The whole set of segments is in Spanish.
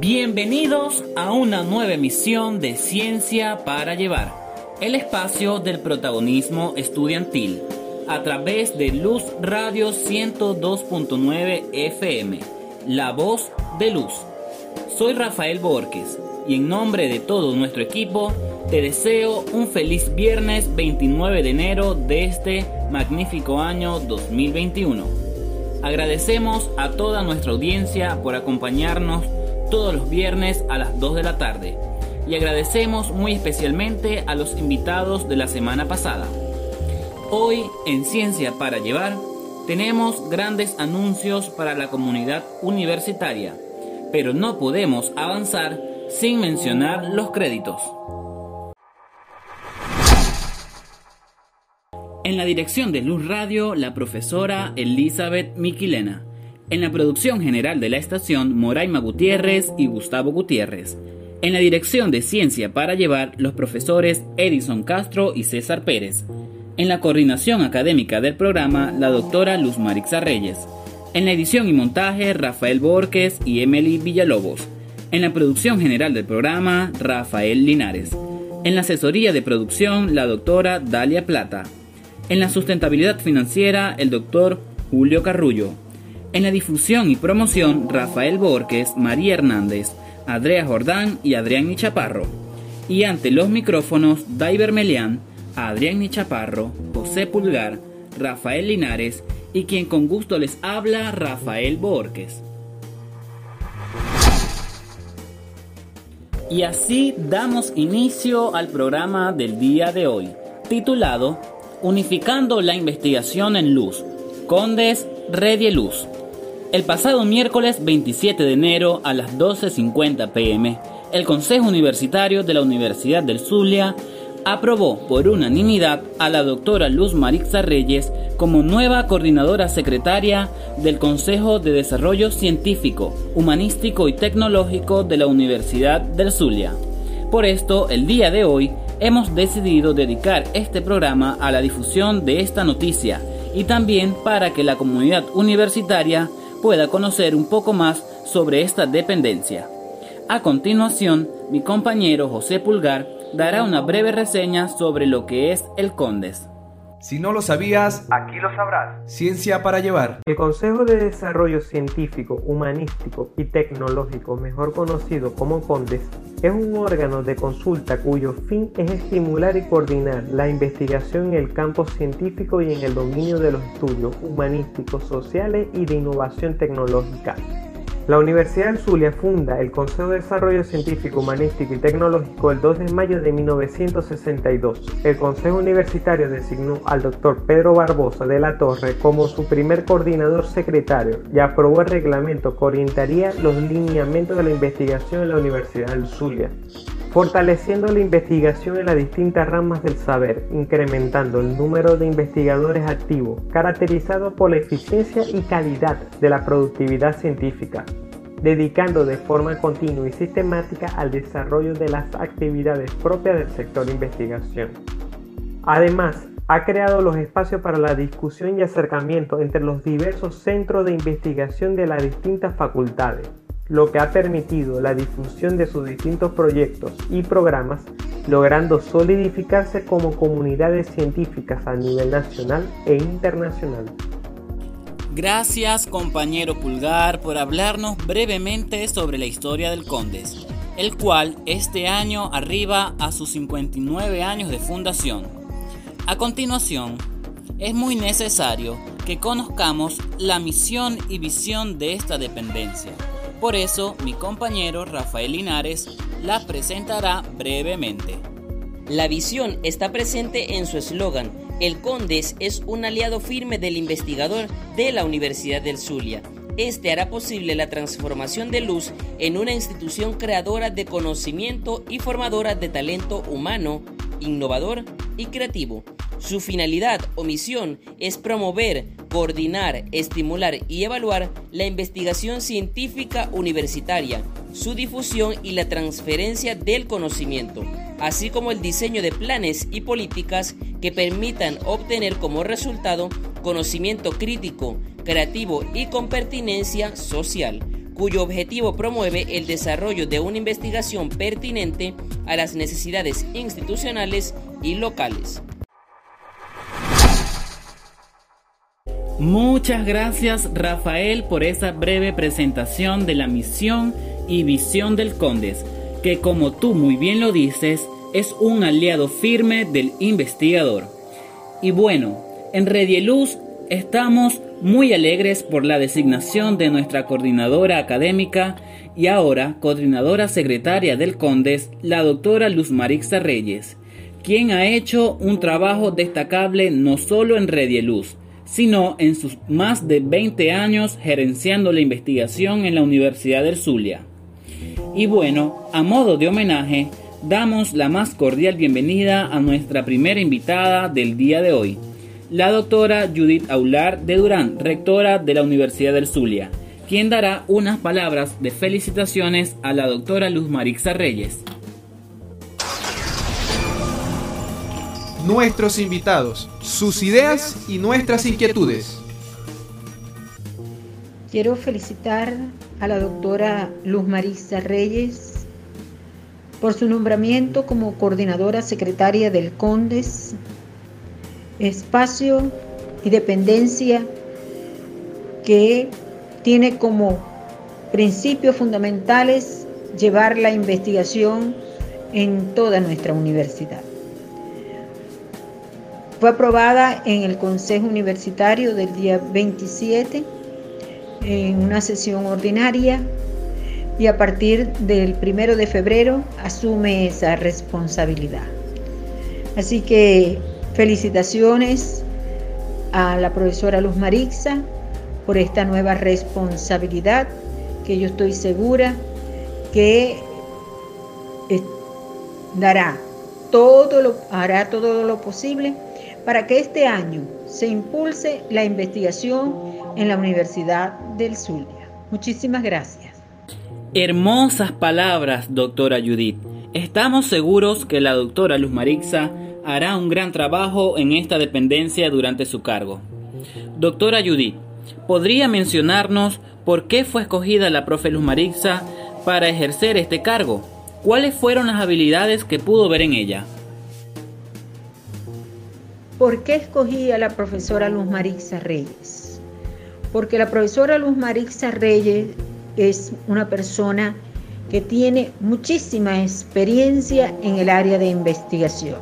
Bienvenidos a una nueva emisión de Ciencia para Llevar, el espacio del protagonismo estudiantil, a través de Luz Radio 102.9 FM, la voz de Luz. Soy Rafael Borges y en nombre de todo nuestro equipo te deseo un feliz viernes 29 de enero de este magnífico año 2021. Agradecemos a toda nuestra audiencia por acompañarnos todos los viernes a las 2 de la tarde y agradecemos muy especialmente a los invitados de la semana pasada. Hoy en Ciencia para Llevar tenemos grandes anuncios para la comunidad universitaria, pero no podemos avanzar sin mencionar los créditos. En la dirección de Luz Radio, la profesora Elizabeth Miquilena. En la producción general de la estación, Moraima Gutiérrez y Gustavo Gutiérrez. En la dirección de Ciencia para Llevar, los profesores Edison Castro y César Pérez. En la coordinación académica del programa, la doctora Luz Marixa Reyes. En la edición y montaje, Rafael Borges y Emily Villalobos. En la producción general del programa, Rafael Linares. En la asesoría de producción, la doctora Dalia Plata. En la sustentabilidad financiera, el doctor Julio Carrullo. En la difusión y promoción, Rafael Borges, María Hernández, Andrea Jordán y Adrián Nichaparro. Y ante los micrófonos, Daiber Melián, Adrián Nichaparro, José Pulgar, Rafael Linares y quien con gusto les habla, Rafael Borges. Y así damos inicio al programa del día de hoy, titulado Unificando la investigación en luz, Condes Red Luz. El pasado miércoles 27 de enero a las 12.50 pm, el Consejo Universitario de la Universidad del Zulia aprobó por unanimidad a la doctora Luz Marixa Reyes como nueva coordinadora secretaria del Consejo de Desarrollo Científico, Humanístico y Tecnológico de la Universidad del Zulia. Por esto, el día de hoy, hemos decidido dedicar este programa a la difusión de esta noticia y también para que la comunidad universitaria pueda conocer un poco más sobre esta dependencia. A continuación, mi compañero José Pulgar dará una breve reseña sobre lo que es el CONDES. Si no lo sabías, aquí lo sabrás. Ciencia para llevar. El Consejo de Desarrollo Científico, Humanístico y Tecnológico, mejor conocido como CONDES, es un órgano de consulta cuyo fin es estimular y coordinar la investigación en el campo científico y en el dominio de los estudios humanísticos, sociales y de innovación tecnológica. La Universidad del Zulia funda el Consejo de Desarrollo Científico, Humanístico y Tecnológico el 2 de mayo de 1962. El Consejo Universitario designó al doctor Pedro Barbosa de la Torre como su primer coordinador secretario y aprobó el reglamento que orientaría los lineamientos de la investigación en la Universidad del Zulia fortaleciendo la investigación en las distintas ramas del saber, incrementando el número de investigadores activos, caracterizado por la eficiencia y calidad de la productividad científica, dedicando de forma continua y sistemática al desarrollo de las actividades propias del sector investigación. Además, ha creado los espacios para la discusión y acercamiento entre los diversos centros de investigación de las distintas facultades, lo que ha permitido la difusión de sus distintos proyectos y programas, logrando solidificarse como comunidades científicas a nivel nacional e internacional. Gracias compañero Pulgar por hablarnos brevemente sobre la historia del Condes, el cual este año arriba a sus 59 años de fundación. A continuación, es muy necesario que conozcamos la misión y visión de esta dependencia por eso, mi compañero Rafael Linares la presentará brevemente. La visión está presente en su eslogan. El CONDES es un aliado firme del investigador de la Universidad del Zulia. Este hará posible la transformación de Luz en una institución creadora de conocimiento y formadora de talento humano, innovador y creativo. Su finalidad o misión es promover, coordinar, estimular y evaluar la investigación científica universitaria, su difusión y la transferencia del conocimiento, así como el diseño de planes y políticas que permitan obtener como resultado conocimiento crítico, creativo y con pertinencia social cuyo objetivo promueve el desarrollo de una investigación pertinente a las necesidades institucionales y locales. Muchas gracias Rafael por esa breve presentación de la misión y visión del CONDES, que como tú muy bien lo dices, es un aliado firme del investigador. Y bueno, en Redieluz estamos muy alegres por la designación de nuestra coordinadora académica y ahora coordinadora secretaria del CONDES, la doctora Luz Marixa Reyes, quien ha hecho un trabajo destacable no solo en Redieluz, sino en sus más de 20 años gerenciando la investigación en la Universidad del Zulia. Y bueno, a modo de homenaje, damos la más cordial bienvenida a nuestra primera invitada del día de hoy, la doctora Judith Aular de Durán, rectora de la Universidad del Zulia, quien dará unas palabras de felicitaciones a la doctora Luz Marixa Reyes. Nuestros invitados, sus ideas y nuestras inquietudes. Quiero felicitar a la doctora Luz Marisa Reyes por su nombramiento como coordinadora secretaria del CONDES, espacio y dependencia que tiene como principios fundamentales llevar la investigación en toda nuestra universidad. Fue aprobada en el Consejo Universitario del día 27 en una sesión ordinaria y a partir del primero de febrero asume esa responsabilidad. Así que felicitaciones a la profesora Luz Marixa por esta nueva responsabilidad que yo estoy segura que dará todo lo, hará todo lo posible para que este año se impulse la investigación en la Universidad del Zulia. Muchísimas gracias. Hermosas palabras, doctora Judith. Estamos seguros que la doctora Luz Marixa hará un gran trabajo en esta dependencia durante su cargo. Doctora Judith, ¿podría mencionarnos por qué fue escogida la profe Luz Marixa para ejercer este cargo? ¿Cuáles fueron las habilidades que pudo ver en ella? ¿Por qué escogí a la profesora Luz Marixa Reyes? Porque la profesora Luz Marixa Reyes es una persona que tiene muchísima experiencia en el área de investigación.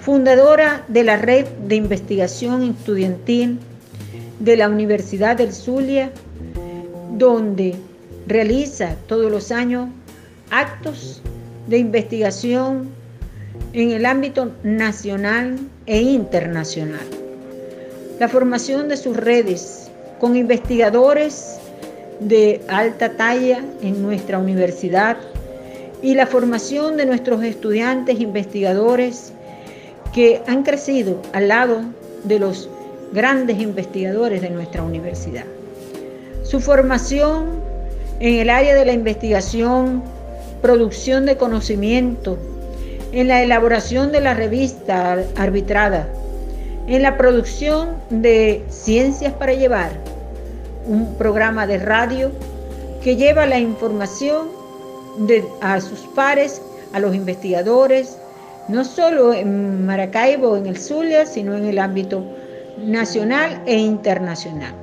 Fundadora de la Red de Investigación Estudiantil de la Universidad del Zulia, donde realiza todos los años actos de investigación en el ámbito nacional e internacional. La formación de sus redes con investigadores de alta talla en nuestra universidad y la formación de nuestros estudiantes investigadores que han crecido al lado de los grandes investigadores de nuestra universidad. Su formación en el área de la investigación, producción de conocimiento, en la elaboración de la revista arbitrada, en la producción de Ciencias para Llevar, un programa de radio que lleva la información a sus pares, a los investigadores, no solo en Maracaibo, en el Zulia, sino en el ámbito nacional e internacional.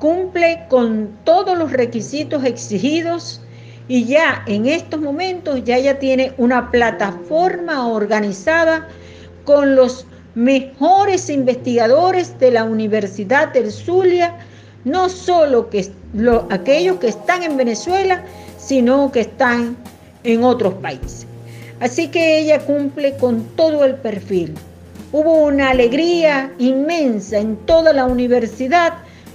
Cumple con todos los requisitos exigidos y ya en estos momentos ya ella tiene una plataforma organizada con los mejores investigadores de la Universidad del Zulia, no solo que aquellos que están en Venezuela, sino que están en otros países. Así que ella cumple con todo el perfil. Hubo una alegría inmensa en toda la universidad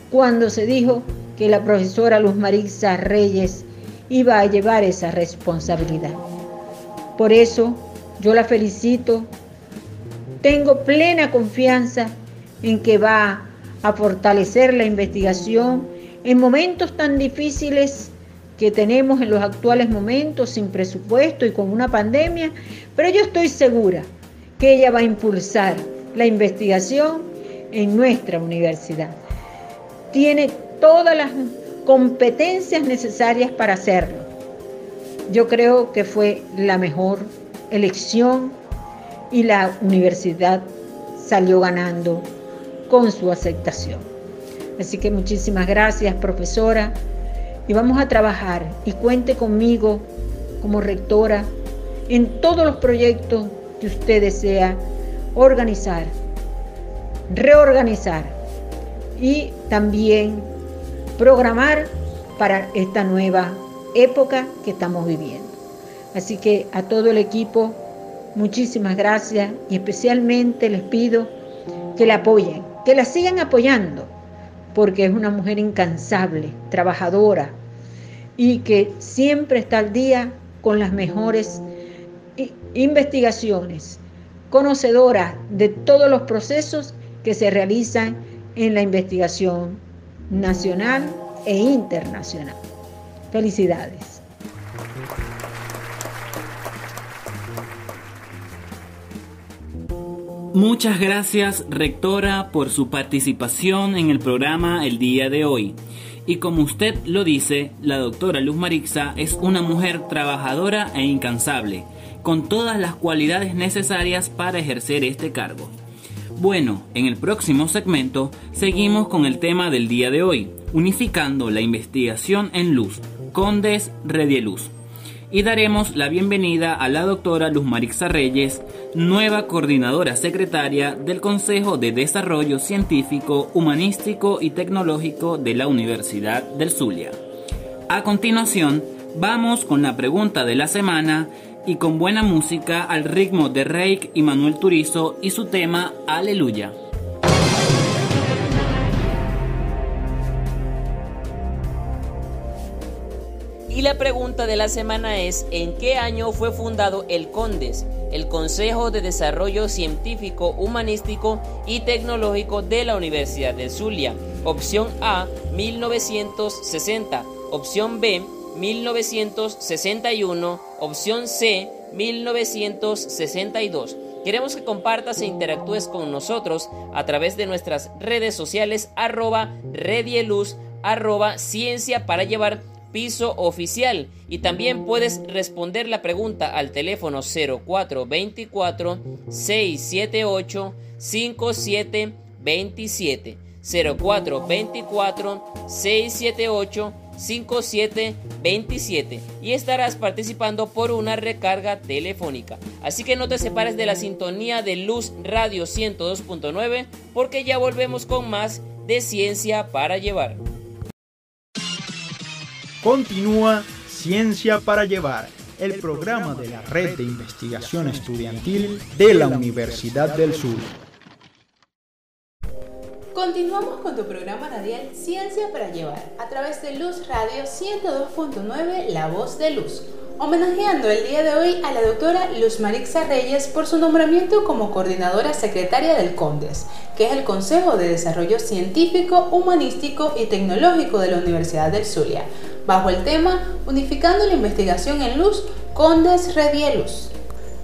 cuando se dijo que la profesora Luz Marisa Reyes iba a llevar esa responsabilidad. Por eso yo la felicito. Tengo plena confianza en que va a fortalecer la investigación en momentos tan difíciles que tenemos en los actuales momentos sin presupuesto y con una pandemia, pero yo estoy segura que ella va a impulsar la investigación en nuestra universidad. Tiene todas las competencias necesarias para hacerlo. Yo creo que fue la mejor elección y la universidad salió ganando con su aceptación. Así que muchísimas gracias, profesora, y vamos a trabajar y cuente conmigo como rectora en todos los proyectos que usted desea organizar, reorganizar y también programar para esta nueva época que estamos viviendo. Así que a todo el equipo, muchísimas gracias y especialmente les pido que la apoyen, que la sigan apoyando, porque es una mujer incansable, trabajadora y que siempre está al día con las mejores investigaciones, conocedora de todos los procesos que se realizan en la investigación nacional e internacional. Felicidades. Muchas gracias, rectora, por su participación en el programa el día de hoy. Y como usted lo dice, la doctora Luz Marixa es una mujer trabajadora e incansable, con todas las cualidades necesarias para ejercer este cargo. Bueno, en el próximo segmento seguimos con el tema del día de hoy, unificando la investigación en luz, Condes Redieluz. Y daremos la bienvenida a la doctora Luz Marixa Reyes, nueva coordinadora secretaria del Consejo de Desarrollo Científico, Humanístico y Tecnológico de la Universidad del Zulia. A continuación, vamos con la pregunta de la semana y con buena música al ritmo de Reik y Manuel Turizo y su tema Aleluya. Y la pregunta de la semana es, ¿en qué año fue fundado el CONDES, el Consejo de Desarrollo Científico, Humanístico y Tecnológico de la Universidad de Zulia? Opción A, 1960. Opción B, 1961. Opción C, 1962. Queremos que compartas e interactúes con nosotros a través de nuestras redes sociales arroba redieluz arroba ciencia para llevar piso oficial y también puedes responder la pregunta al teléfono 0424 678 5727 0424 678 5727 y estarás participando por una recarga telefónica. Así que no te separes de la sintonía de Luz Radio 102.9 porque ya volvemos con más de ciencia para llevar. Continúa Ciencia para Llevar, el programa de la Red de Investigación Estudiantil de la Universidad del Sur. Continuamos con tu programa radial Ciencia para Llevar a través de Luz Radio 102.9 La Voz de Luz, homenajeando el día de hoy a la doctora Luz Marixa Reyes por su nombramiento como coordinadora secretaria del CONDES, que es el Consejo de Desarrollo Científico, Humanístico y Tecnológico de la Universidad del Zulia bajo el tema Unificando la investigación en luz, Condes Redielus.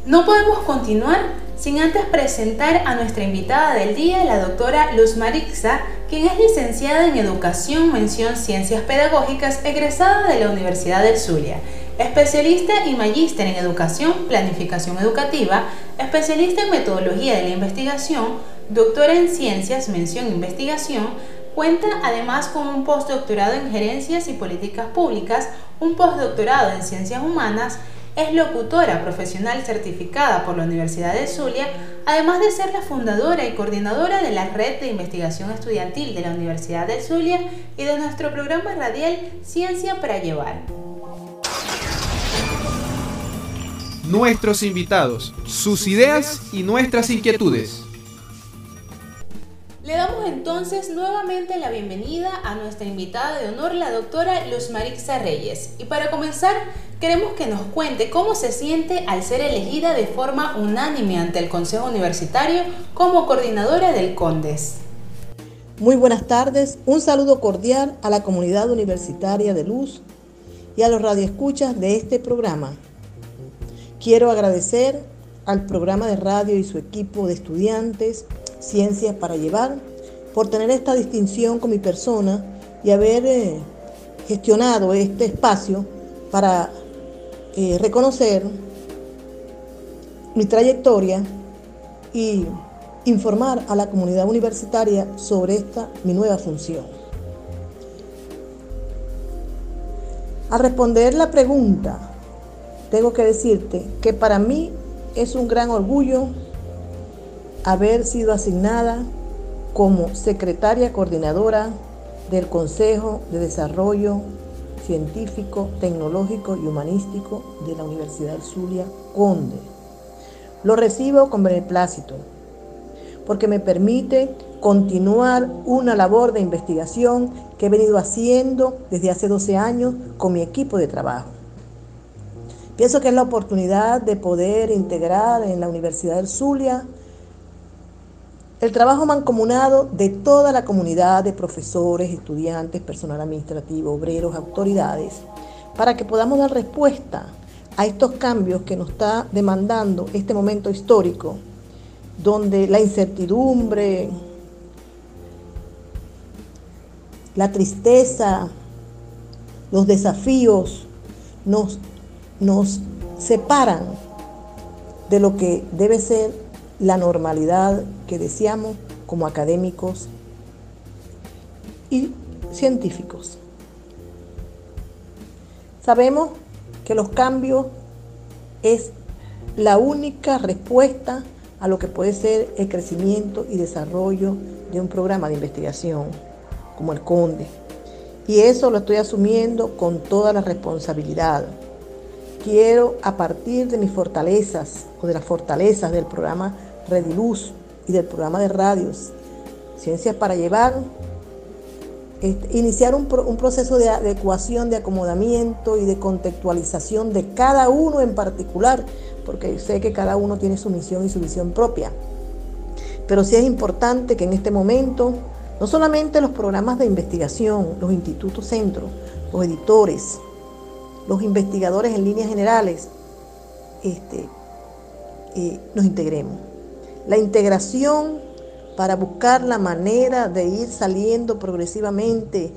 No podemos continuar sin antes presentar a nuestra invitada del día, la doctora Luz Marixa, quien es licenciada en Educación, Mención Ciencias Pedagógicas, egresada de la Universidad del Zulia, especialista y magíster en Educación, Planificación Educativa, especialista en Metodología de la Investigación, doctora en Ciencias, Mención Investigación, Cuenta además con un postdoctorado en Gerencias y Políticas Públicas, un postdoctorado en Ciencias Humanas, es locutora profesional certificada por la Universidad de Zulia, además de ser la fundadora y coordinadora de la Red de Investigación Estudiantil de la Universidad de Zulia y de nuestro programa radial Ciencia para Llevar. Nuestros invitados, sus ideas y nuestras inquietudes. Le damos entonces nuevamente la bienvenida a nuestra invitada de honor, la doctora Luz Marixa Reyes. Y para comenzar, queremos que nos cuente cómo se siente al ser elegida de forma unánime ante el Consejo Universitario como coordinadora del CONDES. Muy buenas tardes, un saludo cordial a la comunidad universitaria de Luz y a los radioescuchas de este programa. Quiero agradecer al programa de radio y su equipo de estudiantes Ciencias para Llevar, por tener esta distinción con mi persona y haber eh, gestionado este espacio para eh, reconocer mi trayectoria y informar a la comunidad universitaria sobre esta mi nueva función. Al responder la pregunta, tengo que decirte que para mí es un gran orgullo haber sido asignada como secretaria coordinadora del Consejo de Desarrollo Científico, Tecnológico y Humanístico de la Universidad Zulia Conde. Lo recibo con beneplácito porque me permite continuar una labor de investigación que he venido haciendo desde hace 12 años con mi equipo de trabajo. Pienso que es la oportunidad de poder integrar en la Universidad del Zulia el trabajo mancomunado de toda la comunidad de profesores, estudiantes, personal administrativo, obreros, autoridades, para que podamos dar respuesta a estos cambios que nos está demandando este momento histórico, donde la incertidumbre, la tristeza, los desafíos nos, nos separan de lo que debe ser la normalidad que deseamos como académicos y científicos. Sabemos que los cambios es la única respuesta a lo que puede ser el crecimiento y desarrollo de un programa de investigación como el CONDE. Y eso lo estoy asumiendo con toda la responsabilidad quiero a partir de mis fortalezas o de las fortalezas del programa Rediluz y del programa de radios Ciencias para Llevar, iniciar un, un proceso de adecuación, de acomodamiento y de contextualización de cada uno en particular, porque sé que cada uno tiene su misión y su visión propia. Pero sí es importante que en este momento, no solamente los programas de investigación, los institutos centros, los editores, los investigadores en líneas generales este, eh, nos integremos. La integración para buscar la manera de ir saliendo progresivamente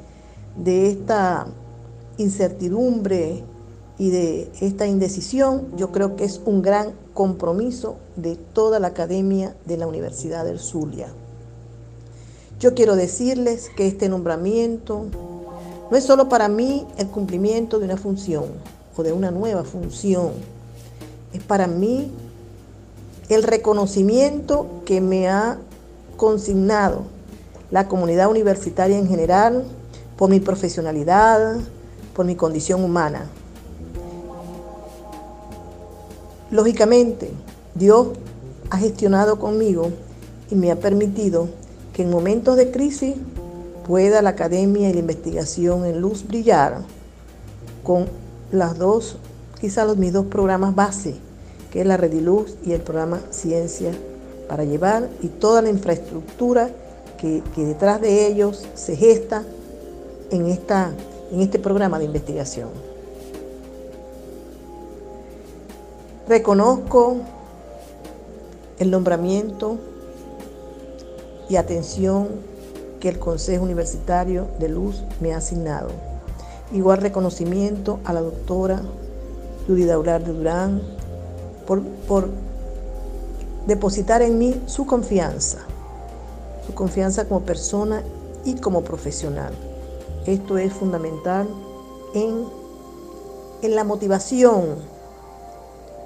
de esta incertidumbre y de esta indecisión, yo creo que es un gran compromiso de toda la academia de la Universidad del Zulia. Yo quiero decirles que este nombramiento no es solo para mí el cumplimiento de una función o de una nueva función, es para mí el reconocimiento que me ha consignado la comunidad universitaria en general por mi profesionalidad, por mi condición humana. Lógicamente, Dios ha gestionado conmigo y me ha permitido que en momentos de crisis pueda la academia y la investigación en luz brillar con las dos, quizás los mis dos programas base, que es la Rediluz y el programa Ciencia para llevar y toda la infraestructura que, detrás de ellos se gesta en, esta, en este programa de investigación. Reconozco el nombramiento y atención que el Consejo Universitario de Luz me ha asignado. Igual reconocimiento a la doctora Judy Daular de Durán por, depositar en mí su confianza, su confianza como persona y como profesional. Esto es fundamental en, en la motivación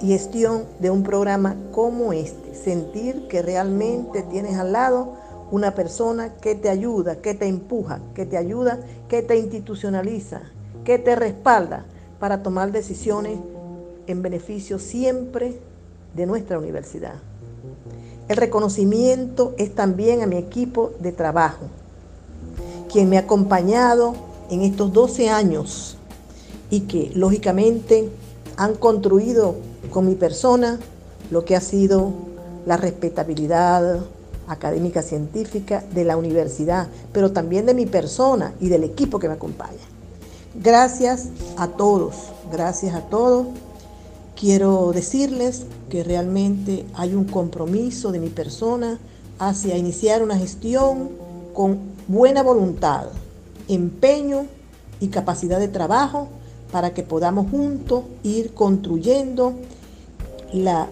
y gestión de un programa como este. Sentir que realmente tienes al lado una persona que te ayuda, que te empuja, que te ayuda, que te institucionaliza, que te respalda para tomar decisiones en beneficio siempre de nuestra universidad. El reconocimiento es también a mi equipo de trabajo, quien me ha acompañado en estos 12 años y que lógicamente han construido con mi persona lo que ha sido la respetabilidad, académica científica de la universidad, pero también de mi persona y del equipo que me acompaña. Gracias a todos, gracias a todos. Quiero decirles que realmente hay un compromiso de mi persona hacia iniciar una gestión con buena voluntad, empeño y capacidad de trabajo para que podamos juntos ir construyendo la,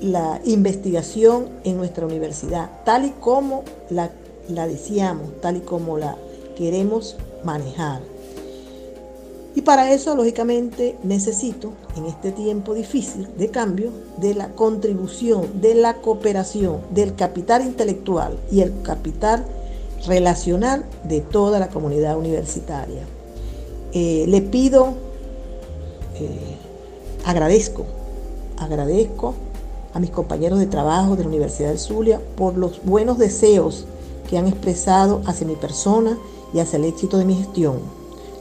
la investigación en nuestra universidad, tal y como la, la deseamos, tal y como la queremos manejar. Y para eso, lógicamente, necesito, en este tiempo difícil de cambio, de la contribución, de la cooperación, del capital intelectual y el capital relacional de toda la comunidad universitaria. Eh, le pido, eh, agradezco, agradezco a mis compañeros de trabajo de la Universidad del Zulia por los buenos deseos que han expresado hacia mi persona y hacia el éxito de mi gestión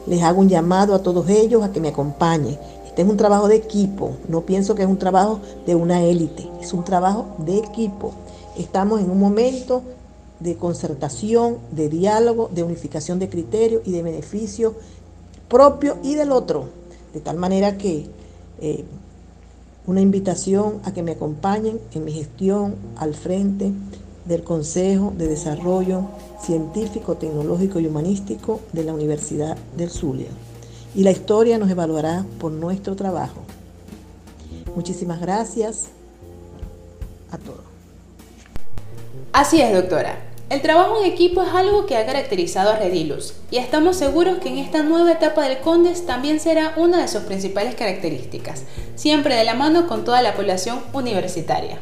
les hago un llamado a todos ellos a que me acompañen. Este es un trabajo de equipo, no pienso que es un trabajo de una élite, es un trabajo de equipo. Estamos en un momento de concertación, de diálogo, de unificación de criterios y de beneficio propio y del otro. De tal manera que eh, una invitación a que me acompañen en mi gestión al frente del Consejo de Desarrollo Científico, Tecnológico y Humanístico de la Universidad del Zulia. Y la historia nos evaluará por nuestro trabajo. Muchísimas gracias a todos. Así es, doctora. El trabajo en equipo es algo que ha caracterizado a Redilus y estamos seguros que en esta nueva etapa del CONDES también será una de sus principales características, siempre de la mano con toda la población universitaria.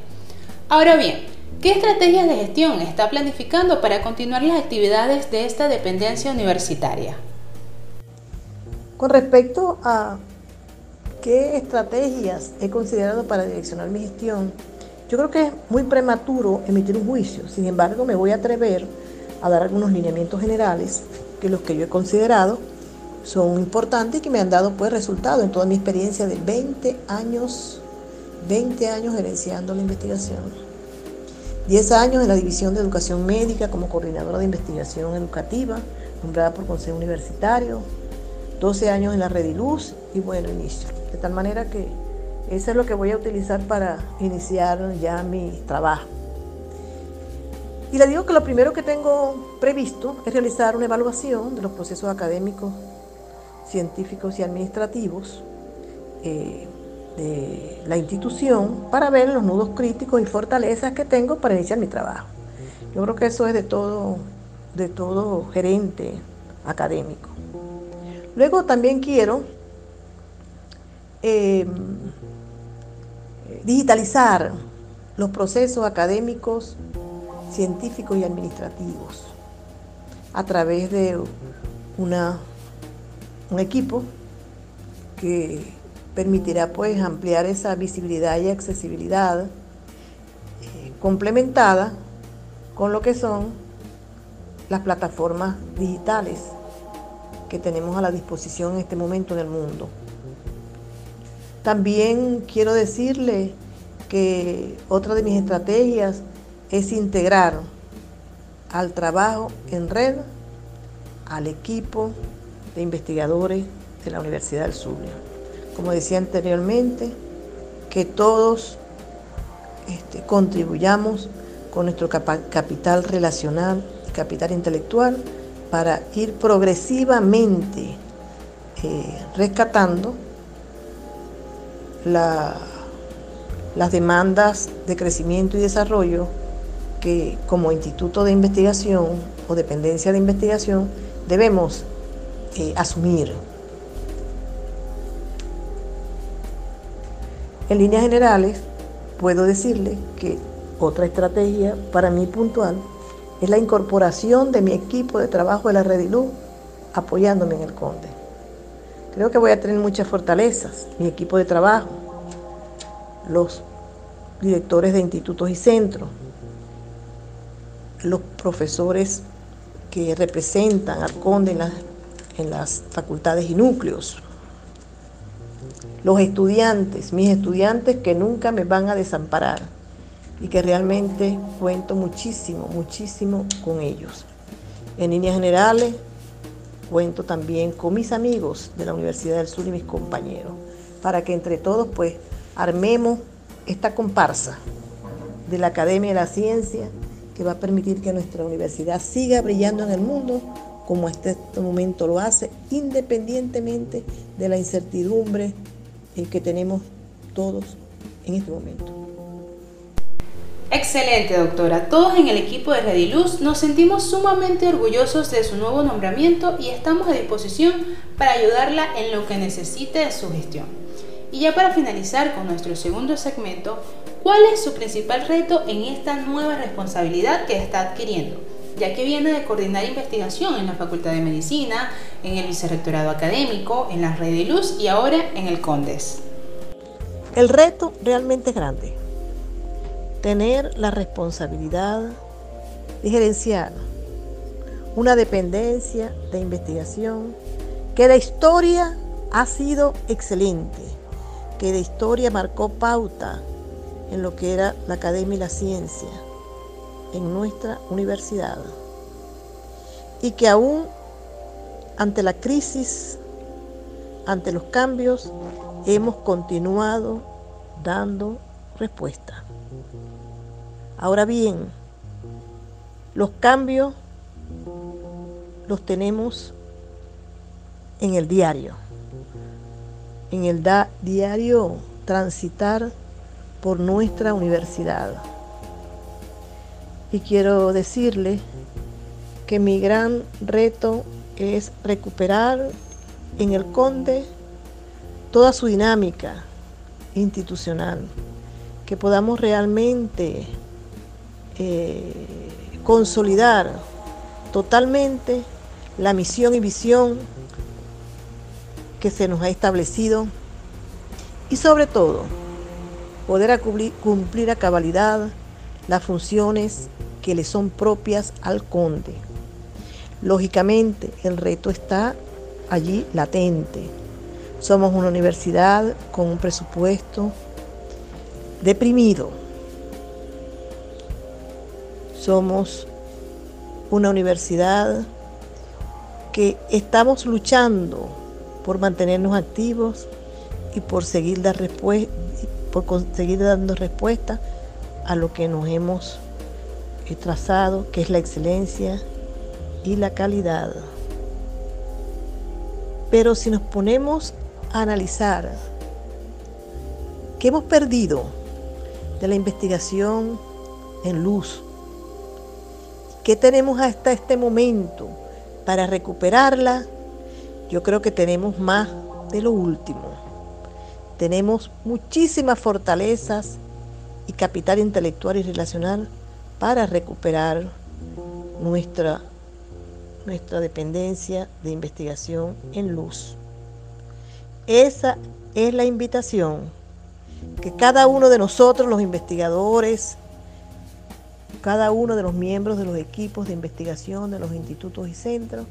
Ahora bien, ¿Qué estrategias de gestión está planificando para continuar las actividades de esta dependencia universitaria? Con respecto a qué estrategias he considerado para direccionar mi gestión, yo creo que es muy prematuro emitir un juicio. Sin embargo, me voy a atrever a dar algunos lineamientos generales que los que yo he considerado son importantes y que me han dado pues resultado en toda mi experiencia de 20 años, 20 años gerenciando la investigación. 10 años en la División de Educación Médica como coordinadora de investigación educativa, nombrada por Consejo Universitario, 12 años en la Rediluz y bueno, inicio. De tal manera que eso es lo que voy a utilizar para iniciar ya mi trabajo. Y le digo que lo primero que tengo previsto es realizar una evaluación de los procesos académicos, científicos y administrativos. Eh, de la institución para ver los nudos críticos y fortalezas que tengo para iniciar mi trabajo. Yo creo que eso es de todo, de todo gerente académico. Luego también quiero em, digitalizar los procesos académicos, científicos y administrativos a través de una, un equipo que permitirá pues ampliar esa visibilidad y accesibilidad eh, complementada con lo que son las plataformas digitales que tenemos a la disposición en este momento en el mundo. También quiero decirle que otra de mis estrategias es integrar al trabajo en red al equipo de investigadores de la Universidad del Zulia como decía anteriormente, que todos este, contribuyamos con nuestro capital relacional y capital intelectual para ir progresivamente eh, rescatando las demandas de crecimiento y desarrollo que como instituto de investigación o dependencia de investigación debemos eh, asumir. En líneas generales, puedo decirle que otra estrategia para mí puntual es la incorporación de mi equipo de trabajo de la Redilú apoyándome en el Conde. Creo que voy a tener muchas fortalezas, mi equipo de trabajo, los directores de institutos y centros, los profesores que representan al Conde en las facultades y núcleos, los estudiantes, mis estudiantes que nunca me van a desamparar y que realmente cuento muchísimo, muchísimo con ellos. En líneas generales, cuento también con mis amigos de la Universidad del Sur y mis compañeros, para que entre todos pues armemos esta comparsa de la Academia de la Ciencia que va a permitir que nuestra universidad siga brillando en el mundo como hasta este momento lo hace, independientemente de la incertidumbre que tenemos todos en este momento. Excelente, doctora. Todos en el equipo de Rediluz nos sentimos sumamente orgullosos de su nuevo nombramiento y estamos a disposición para ayudarla en lo que necesite de su gestión. Y ya para finalizar con nuestro segundo segmento, ¿cuál es su principal reto en esta nueva responsabilidad que está adquiriendo? Ya que viene de coordinar investigación en la Facultad de Medicina, en el Vicerrectorado Académico, en la Rediluz y ahora en el CONDES. El reto realmente es grande. Tener la responsabilidad de gerenciar una dependencia de investigación que de historia ha sido excelente, que de historia marcó pauta en lo que era la academia y la ciencia en nuestra universidad y que aún ante la crisis, ante los cambios, hemos continuado dando respuesta. Ahora bien, los cambios los tenemos en el diario, en el diario transitar por nuestra universidad. Y quiero decirle que mi gran reto es recuperar en el Conde toda su dinámica institucional, que podamos realmente eh, consolidar totalmente la misión y visión que se nos ha establecido y sobre todo poder cumplir a cabalidad las funciones que le son propias al conde. Lógicamente el reto está allí latente. Somos una universidad con un presupuesto deprimido somos una universidad que estamos luchando por mantenernos activos y por seguir, dar por dando respuesta a lo que nos hemos eh, trazado, que es la excelencia y la calidad. Pero si nos ponemos a analizar qué hemos perdido de la investigación en luz, ¿Qué tenemos hasta este momento para recuperarla? Yo creo que tenemos más de lo último. Tenemos muchísimas fortalezas y capital intelectual y relacional para recuperar nuestra, nuestra dependencia de investigación en luz. Esa es la invitación que cada uno de nosotros, los investigadores, cada uno de los miembros de los equipos de investigación de los institutos y centros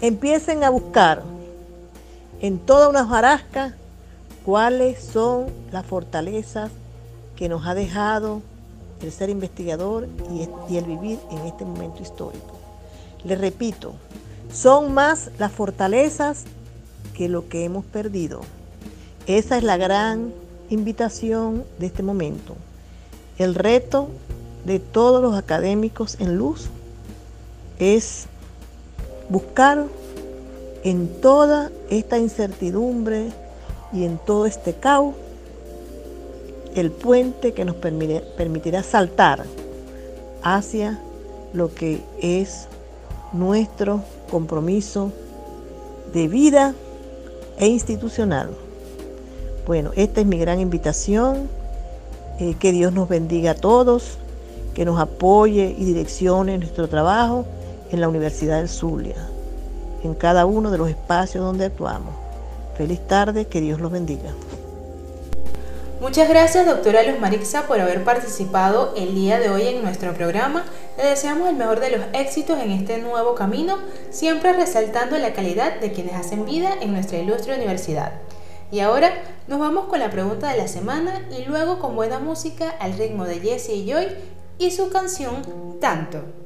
empiecen a buscar en toda una jarasca cuáles son las fortalezas que nos ha dejado el ser investigador y, el vivir en este momento histórico. Les repito, son más las fortalezas que lo que hemos perdido. Esa es la gran invitación de este momento. El reto de todos los académicos en luz es buscar en toda esta incertidumbre y en todo este caos el puente que nos permitirá saltar hacia lo que es nuestro compromiso de vida e institucional. Bueno, esta es mi gran invitación. Eh, que Dios nos bendiga a todos que nos apoye y direccione nuestro trabajo en la Universidad del Zulia, en cada uno de los espacios donde actuamos. Feliz tarde, que Dios los bendiga. Muchas gracias, doctora Luz Marixa, por haber participado el día de hoy en nuestro programa. Le deseamos el mejor de los éxitos en este nuevo camino, siempre resaltando la calidad de quienes hacen vida en nuestra ilustre universidad. Y ahora nos vamos con la pregunta de la semana y luego con buena música al ritmo de Jesse y Joy y su canción Tanto.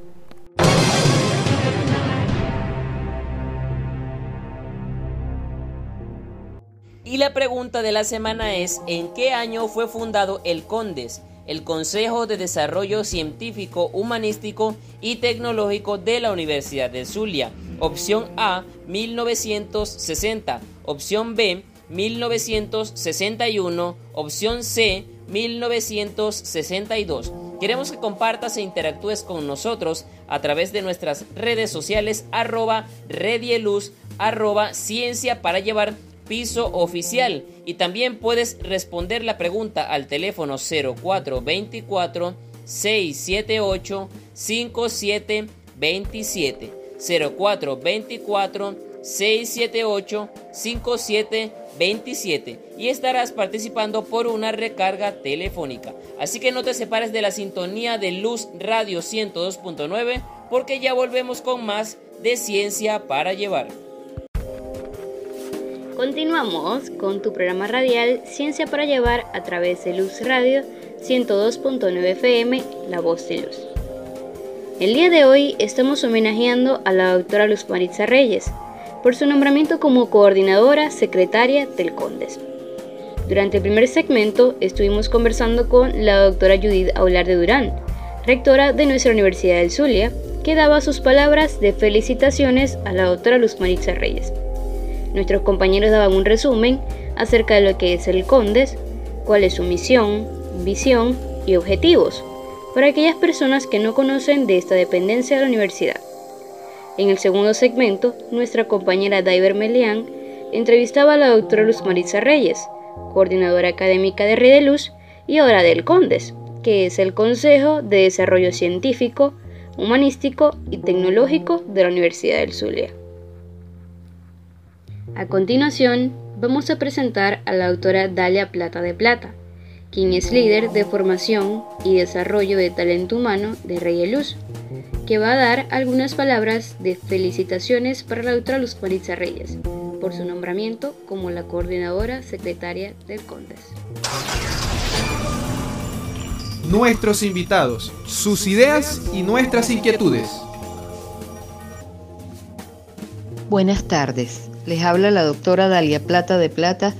Y la pregunta de la semana es, ¿en qué año fue fundado el CONDES, el Consejo de Desarrollo Científico, Humanístico y Tecnológico de la Universidad de Zulia? opción A 1960, opción B 1961, opción C 1962. Queremos que compartas e interactúes con nosotros a través de nuestras redes sociales arroba redieluz arroba ciencia para llevar piso oficial y también puedes responder la pregunta al teléfono 0424 678 5727 0424 678 5727 y estarás participando por una recarga telefónica. Así que no te separes de la sintonía de Luz Radio 102.9 porque ya volvemos con más de Ciencia para Llevar. Continuamos con tu programa radial Ciencia para Llevar a través de Luz Radio 102.9 FM, La Voz de Luz. El día de hoy estamos homenajeando a la doctora Luz Maritza Reyes por su nombramiento como coordinadora secretaria del CONDES. Durante el primer segmento estuvimos conversando con la doctora Judith Aular de Durán, rectora de nuestra Universidad del Zulia, que daba sus palabras de felicitaciones a la doctora Luz Maritza Reyes. Nuestros compañeros daban un resumen acerca de lo que es el CONDES, cuál es su misión, visión y objetivos para aquellas personas que no conocen de esta dependencia de la universidad. En el segundo segmento, nuestra compañera Daiver Melián entrevistaba a la doctora Luz Maritza Reyes, coordinadora académica de Red de Luz y ahora del CONDES, que es el Consejo de Desarrollo Científico, Humanístico y Tecnológico de la Universidad del Zulia. A continuación, vamos a presentar a la doctora Dalia Plata de Plata, quien es líder de formación y desarrollo de talento humano de Rey Luz, que va a dar algunas palabras de felicitaciones para la doctora Luz Maritza Reyes por su nombramiento como la coordinadora secretaria del CONDES. Nuestros invitados, sus ideas y nuestras inquietudes. Buenas tardes. Les habla la doctora Dalia Plata de Plata,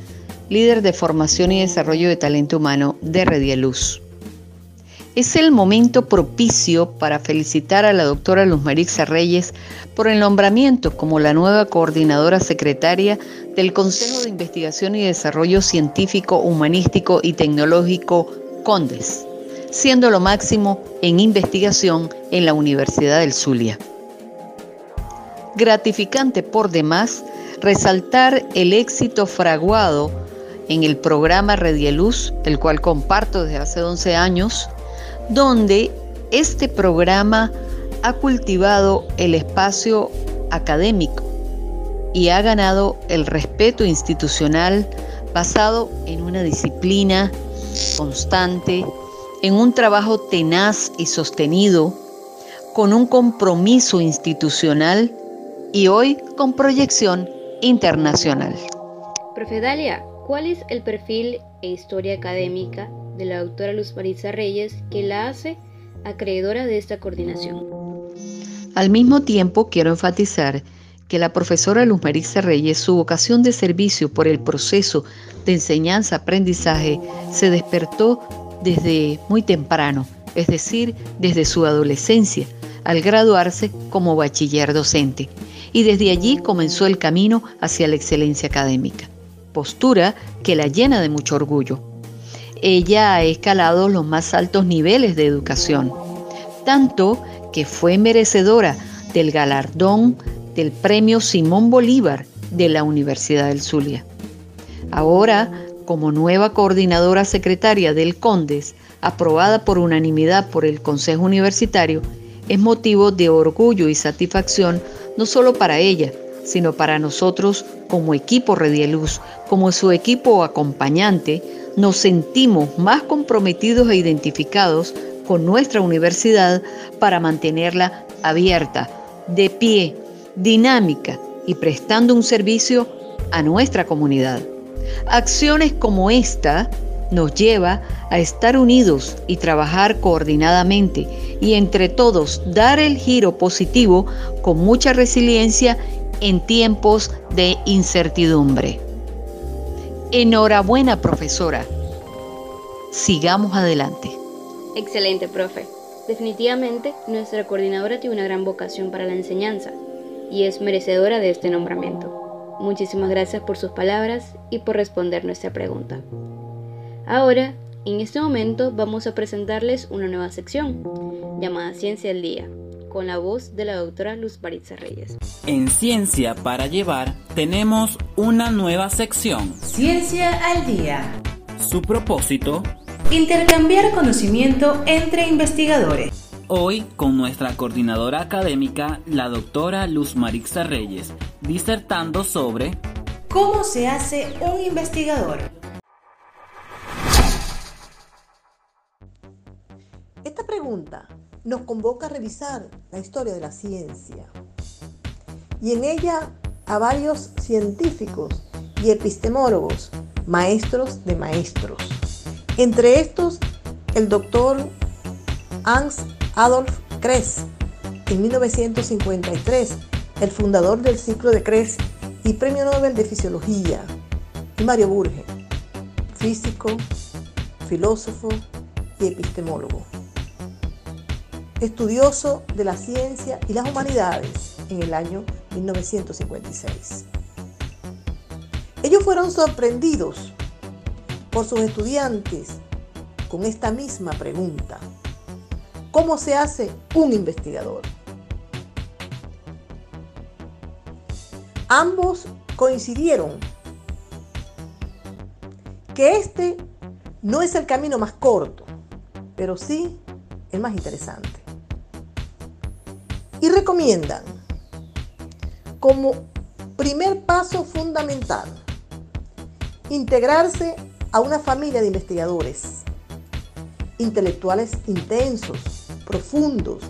líder de formación y desarrollo de talento humano de Redialuz. Es el momento propicio para felicitar a la doctora Luz Marixa Reyes por el nombramiento como la nueva coordinadora secretaria del Consejo de Investigación y Desarrollo Científico, Humanístico y Tecnológico CONDES, siendo lo máximo en investigación en la Universidad del Zulia. Gratificante por demás resaltar el éxito fraguado en el programa Redieluz, el cual comparto desde hace 11 años, donde este programa ha cultivado el espacio académico y ha ganado el respeto institucional basado en una disciplina constante, en un trabajo tenaz y sostenido, con un compromiso institucional y hoy con proyección internacional. Profe Dalia, ¿cuál es el perfil e historia académica de la doctora Luz Marisa Reyes que la hace acreedora de esta coordinación? Al mismo tiempo, quiero enfatizar que la profesora Luz Marisa Reyes, su vocación de servicio por el proceso de enseñanza-aprendizaje se despertó desde muy temprano, es decir, desde su adolescencia, al graduarse como bachiller docente y desde allí comenzó el camino hacia la excelencia académica, postura que la llena de mucho orgullo. Ella ha escalado los más altos niveles de educación, tanto que fue merecedora del galardón del Premio Simón Bolívar de la Universidad del Zulia. Ahora, como nueva coordinadora secretaria del CONDES, aprobada por unanimidad por el Consejo Universitario, es motivo de orgullo y satisfacción no solo para ella, sino para nosotros como equipo Redieluz, como su equipo acompañante, nos sentimos más comprometidos e identificados con nuestra universidad para mantenerla abierta, de pie, dinámica y prestando un servicio a nuestra comunidad. Acciones como esta nos lleva a estar unidos y trabajar coordinadamente y entre todos dar el giro positivo con mucha resiliencia en tiempos de incertidumbre. Enhorabuena, profesora. Sigamos adelante. Excelente, profe. Definitivamente, nuestra coordinadora tiene una gran vocación para la enseñanza y es merecedora de este nombramiento. Muchísimas gracias por sus palabras y por responder nuestra pregunta. Ahora, en este momento vamos a presentarles una nueva sección llamada Ciencia al Día, con la voz de la doctora Luz Baritza Reyes. En Ciencia para Llevar tenemos una nueva sección. Ciencia al Día. Su propósito, Intercambiar conocimiento entre investigadores. hoy con nuestra coordinadora académica, la doctora Luz Marixa Reyes, disertando sobre ¿Cómo se hace un investigador? Nos convoca a revisar la historia de la ciencia y en ella a varios científicos y epistemólogos, maestros de maestros. Entre estos, el doctor Hans Adolf Kress, en 1953, el fundador del ciclo de Kress y premio Nobel de Fisiología, y Mario Burge, físico, filósofo y epistemólogo estudioso de la ciencia y las humanidades en el año 1956. Ellos fueron sorprendidos por sus estudiantes con esta misma pregunta. ¿Cómo se hace un investigador? Ambos coincidieron que este no es el camino más corto, pero sí el más interesante y recomiendan como primer paso fundamental integrarse a una familia de investigadores, intelectuales intensos, profundos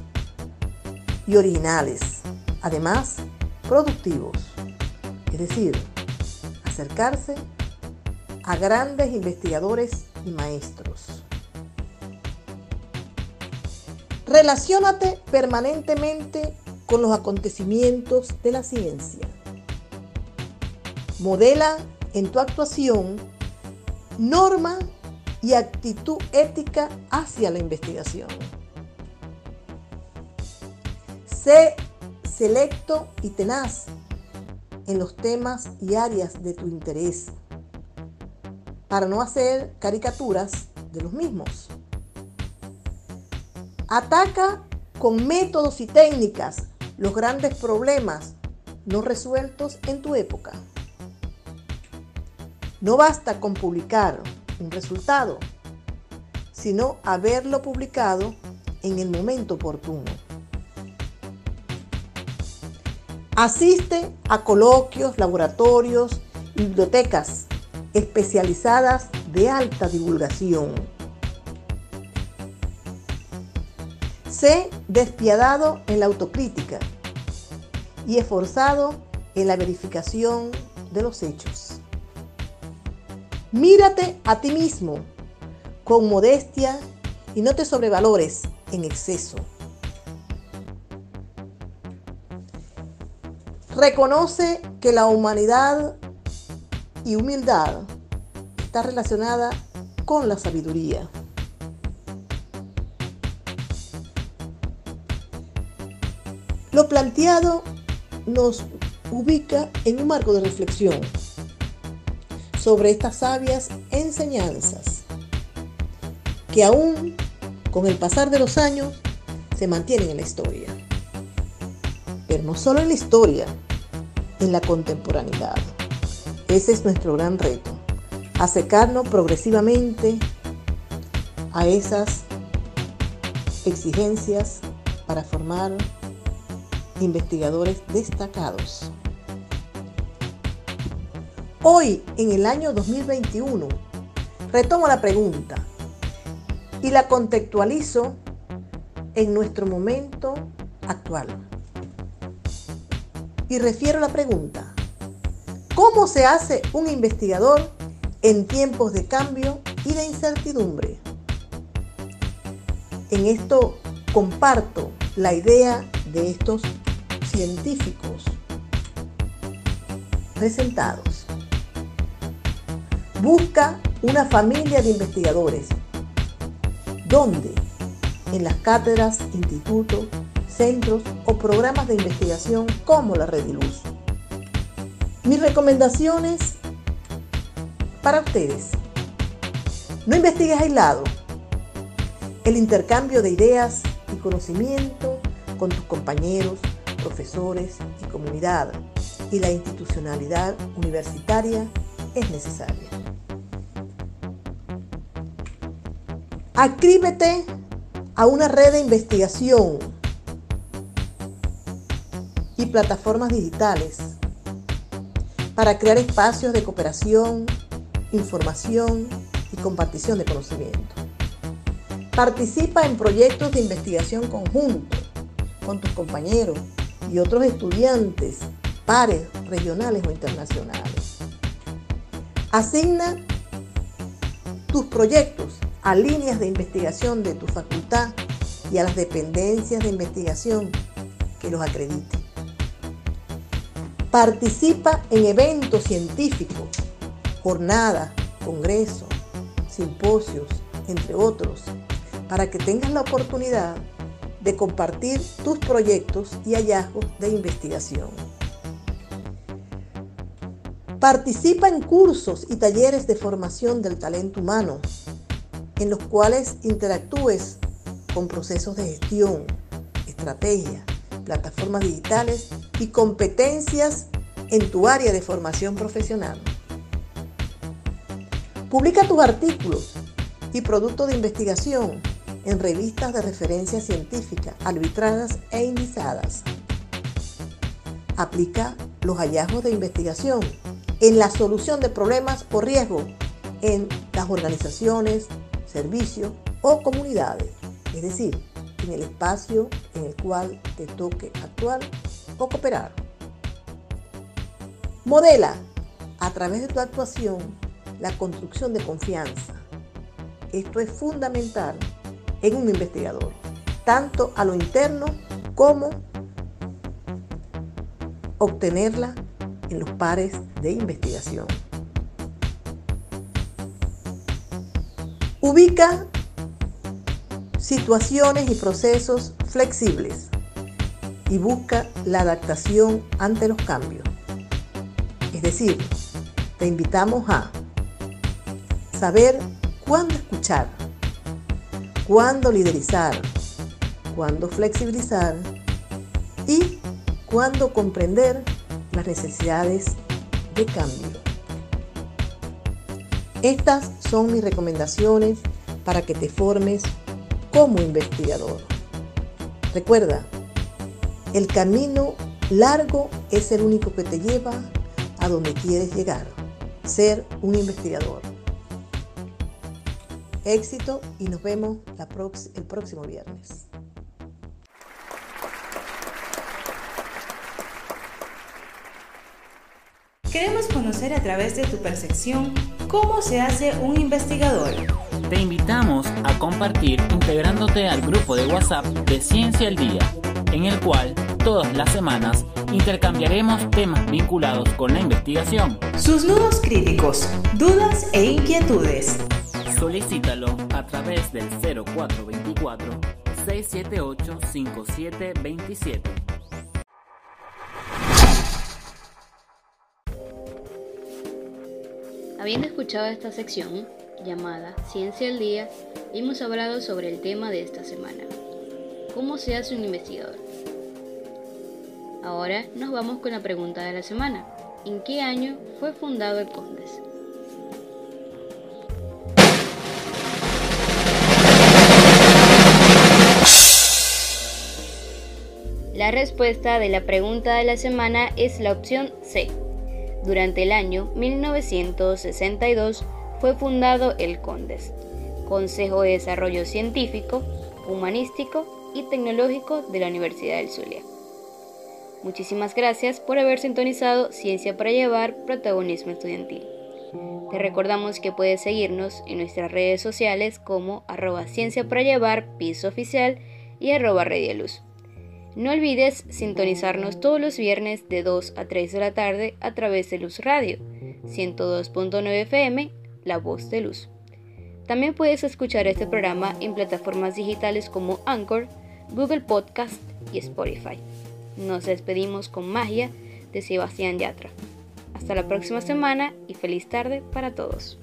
y originales, además productivos, es decir, acercarse a grandes investigadores y maestros. Relaciónate permanentemente con los acontecimientos de la ciencia. Modela en tu actuación norma y actitud ética hacia la investigación. Sé selecto y tenaz en los temas y áreas de tu interés para no hacer caricaturas de los mismos. Ataca con métodos y técnicas los grandes problemas no resueltos en tu época. No basta con publicar un resultado, sino haberlo publicado en el momento oportuno. Asiste a coloquios, laboratorios, bibliotecas especializadas de alta divulgación Sé despiadado en la autocrítica y esforzado en la verificación de los hechos. Mírate a ti mismo con modestia y no te sobrevalores en exceso. Reconoce que la humanidad y humildad está relacionada con la sabiduría. Planteado nos ubica en un marco de reflexión sobre estas sabias enseñanzas que aún con el pasar de los años se mantienen en la historia. Pero no solo en la historia, en la contemporaneidad. Ese es nuestro gran reto, acercarnos progresivamente a esas exigencias para formar investigadores destacados. Hoy, en el año 2021, retomo la pregunta y la contextualizo en nuestro momento actual. Y refiero la pregunta, ¿cómo se hace un investigador en tiempos de cambio y de incertidumbre? En esto comparto la idea de estos científicos presentados. Busca una familia de investigadores donde en las cátedras, institutos, centros o programas de investigación como la Rediluz. Mis recomendaciones para ustedes. No investigues aislado. El intercambio de ideas y conocimiento con tus compañeros, profesores y comunidad y la institucionalidad universitaria es necesaria. Acríbete a una red de investigación y plataformas digitales para crear espacios de cooperación, información y compartición de conocimiento. Participa en proyectos de investigación conjunto con tus compañeros y otros estudiantes, pares regionales o internacionales. Asigna tus proyectos a líneas de investigación de tu facultad y a las dependencias de investigación que los acrediten. Participa en eventos científicos, jornadas, congresos, simposios, entre otros, para que tengas la oportunidad de compartir tus proyectos y hallazgos de investigación. Participa en cursos y talleres de formación del talento humano, en los cuales interactúes con procesos de gestión, estrategia, plataformas digitales y competencias en tu área de formación profesional. Publica tus artículos y productos de investigación en revistas de referencia científica arbitradas e indizadas. Aplica los hallazgos de investigación en la solución de problemas o riesgos en las organizaciones, servicios o comunidades, es decir, en el espacio en el cual te toque actuar o cooperar. Modela a través de tu actuación la construcción de confianza. Esto es fundamental en un investigador, tanto a lo interno como obtenerla en los pares de investigación. Ubica situaciones y procesos flexibles y busca la adaptación ante los cambios. Es decir, te invitamos a saber cuándo escuchar, cuándo liderizar, cuándo flexibilizar y cuándo comprender las necesidades de cambio. Estas son mis recomendaciones para que te formes como investigador. Recuerda, el camino largo es el único que te lleva a donde quieres llegar, ser un investigador. Éxito y nos vemos el próximo viernes. Queremos conocer a través de tu percepción cómo se hace un investigador. Te invitamos a compartir integrándote al grupo de WhatsApp de Ciencia al Día, en el cual todas las semanas intercambiaremos temas vinculados con la investigación. Sus nudos críticos, dudas e inquietudes. Solicítalo a través del 0424 678 5727. Habiendo escuchado esta sección llamada Ciencia al Día, hemos hablado sobre el tema de esta semana. ¿Cómo se hace un investigador? Ahora nos vamos con la pregunta de la semana. ¿En qué año fue fundado el CONDES? La respuesta de la pregunta de la semana es la opción C. Durante el año 1962 fue fundado el CONDES, Consejo de Desarrollo Científico, Humanístico y Tecnológico de la Universidad del Zulia. Muchísimas gracias por haber sintonizado Ciencia para Llevar, Protagonismo Estudiantil. Te recordamos que puedes seguirnos en nuestras redes sociales como arroba Ciencia para Llevar, Piso Oficial y arroba Redialuz. No olvides sintonizarnos todos los viernes de 2 a 3 de la tarde a través de Luz Radio, 102.9 FM, La Voz de Luz. También puedes escuchar este programa en plataformas digitales como Anchor, Google Podcast, y Spotify. Nos despedimos con magia de Sebastián Yatra. Hasta la próxima semana y feliz tarde para todos.